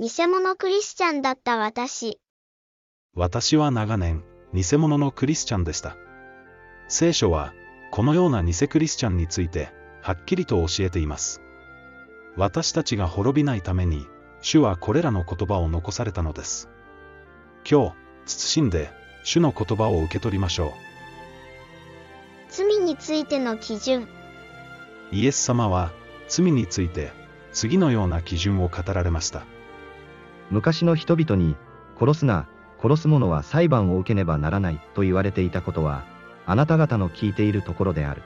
偽物クリスチャンだった私。私は長年、偽物のクリスチャンでした。聖書は、このような偽クリスチャンについて、はっきりと教えています。私たちが滅びないために、主はこれらの言葉を残されたのです。今日、慎んで、主の言葉を受け取りましょ罪についての基準。う。イエス様は、罪について、次のような基準を語られました。昔の人々に、殺すな、殺す者は裁判を受けねばならないと言われていたことは、あなた方の聞いているところである。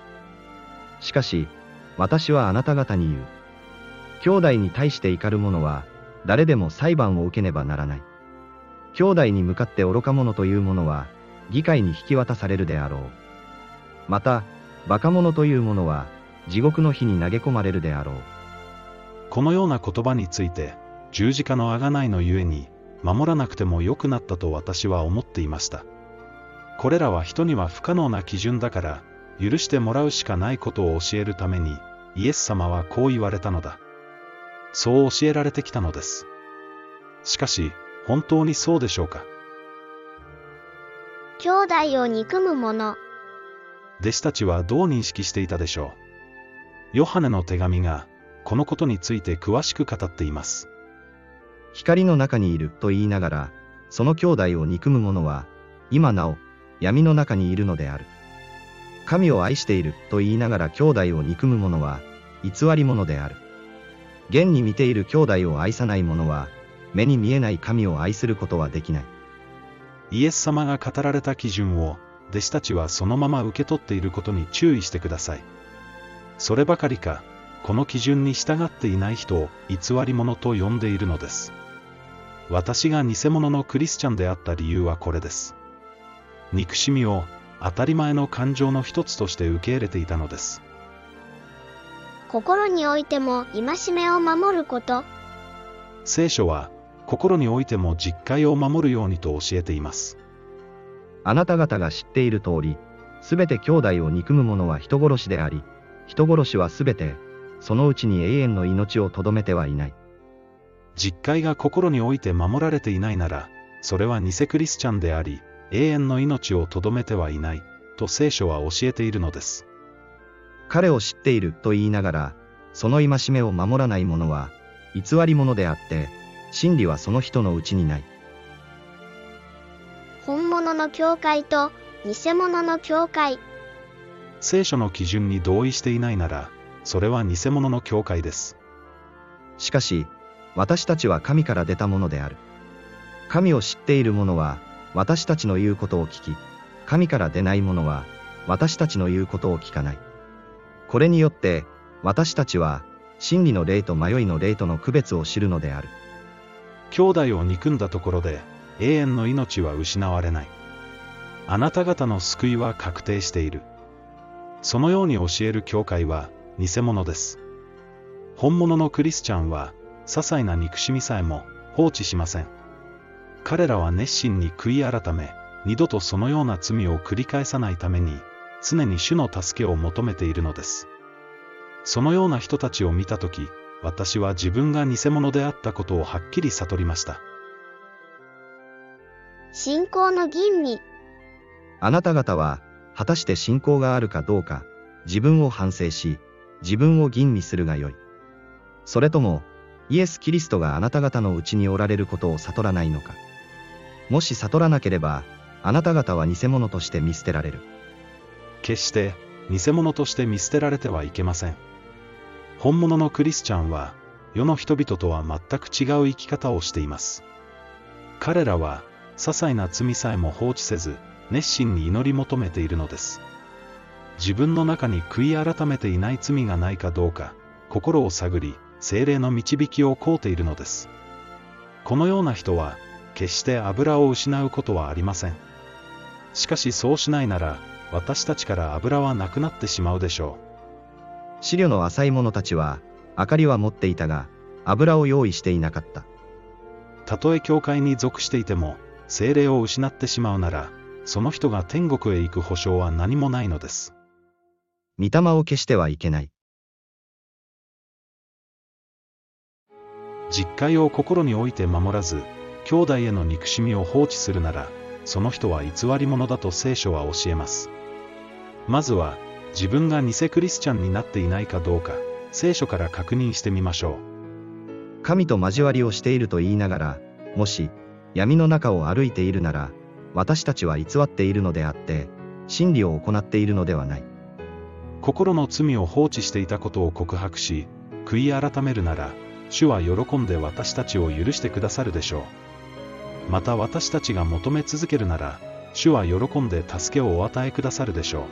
しかし、私はあなた方に言う。兄弟に対して怒る者は、誰でも裁判を受けねばならない。兄弟に向かって愚か者という者は、議会に引き渡されるであろう。また、馬鹿者という者は、地獄の火に投げ込まれるであろう。このような言葉について、十字架の贖いのゆえに、守らなくても良くなったと私は思っていました。これらは人には不可能な基準だから、許してもらうしかないことを教えるために、イエス様はこう言われたのだ。そう教えられてきたのです。しかし、本当にそうでしょうか？兄弟を憎む者。弟子たちはどう認識していたでしょう？ヨハネの手紙が、このことについて詳しく語っています。光の中にいると言いながら、その兄弟を憎む者は、今なお、闇の中にいるのである。神を愛していると言いながら兄弟を憎む者は、偽り者である。現に見ている兄弟を愛さない者は、目に見えない神を愛することはできない。イエス様が語られた基準を、弟子たちはそのまま受け取っていることに注意してください。そればかりか、この基準に従っていない人を偽り者と呼んでいるのです。私が偽物のクリスチャンであった理由はこれです。憎しみを当たり前の感情の一つとして受け入れていたのです。心においても戒めを守ること。聖書は、心においても実戒を守るようにと教えています。あなた方が知っている通り、すべて兄弟を憎む者は人殺しであり、人殺しはすべて、そのうちに永遠の命をとどめてはいない。実戒が心において守られていないなら、それは偽クリスチャンであり、永遠の命をとどめてはいない、と聖書は教えているのです。彼を知っていると言いながら、その戒めを守らない者は、偽り者であって、真理はその人のうちにない。本物の教会と偽物の教会。聖書の基準に同意していないなら、それは偽物の教会です。しかし、私たちは神から出たものである。神を知っている者は、私たちの言うことを聞き、神から出ない者は、私たちの言うことを聞かない。これによって、私たちは、真理の霊と迷いの霊との区別を知るのである。兄弟を憎んだところで、永遠の命は失われない。あなた方の救いは確定している。そのように教える教会は、偽物です。本物のクリスチャンは、些細な憎しみさえも放置しません。彼らは熱心に悔い改め、二度とそのような罪を繰り返さないために、常に主の助けを求めているのです。そのような人たちを見たとき、私は自分が偽物であったことをはっきり悟りました。信仰の吟味。あなた方は、果たして信仰があるかどうか、自分を反省し、自分を吟味するがよい。それとも、イエス・キリストがあなた方のうちにおられることを悟らないのか。もし悟らなければ、あなた方は偽物として見捨てられる。決して、偽物として見捨てられてはいけません。本物のクリスチャンは、世の人々とは全く違う生き方をしています。彼らは、些細な罪さえも放置せず、熱心に祈り求めているのです。自分の中に悔い改めていない罪がないかどうか、心を探り、精霊の導きを請うているのです。このような人は、決して油を失うことはありません。しかしそうしないなら、私たちから油はなくなってしまうでしょ資料の浅い者たちは、明かりは持っていたが、油を用意していなかった。う。たとえ教会に属していても、精霊を失ってしまうなら、その人が天国へ行く保証は何もないのです。御霊を消してはいけない。実戒を心に置いて守らず、兄弟への憎しみを放置するなら、その人は偽り者だと聖書は教えます。まずは、自分が偽クリスチャンになっていないかどうか、聖書から確認してみましょう。神と交わりをしていると言いながら、もし、闇の中を歩いているなら、私たちは偽っているのであって、真理を行っているのではない。心の罪を放置していたことを告白し、悔い改めるなら、主は喜んで私たちを許してくださるでしょう。また私たちが求め続けるなら、主は喜んで助けをお与えくださるでしょう。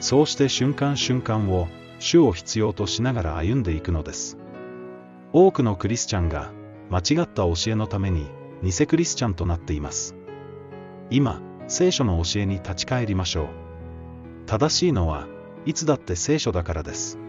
そうして瞬間瞬間を、主を必要としながら歩んでいくのです。多くのクリスチャンが、間違った教えのために、偽クリスチャンとなっています。今、聖書の教えに立ち返りましょう。正しいのは、いつだって聖書だからです。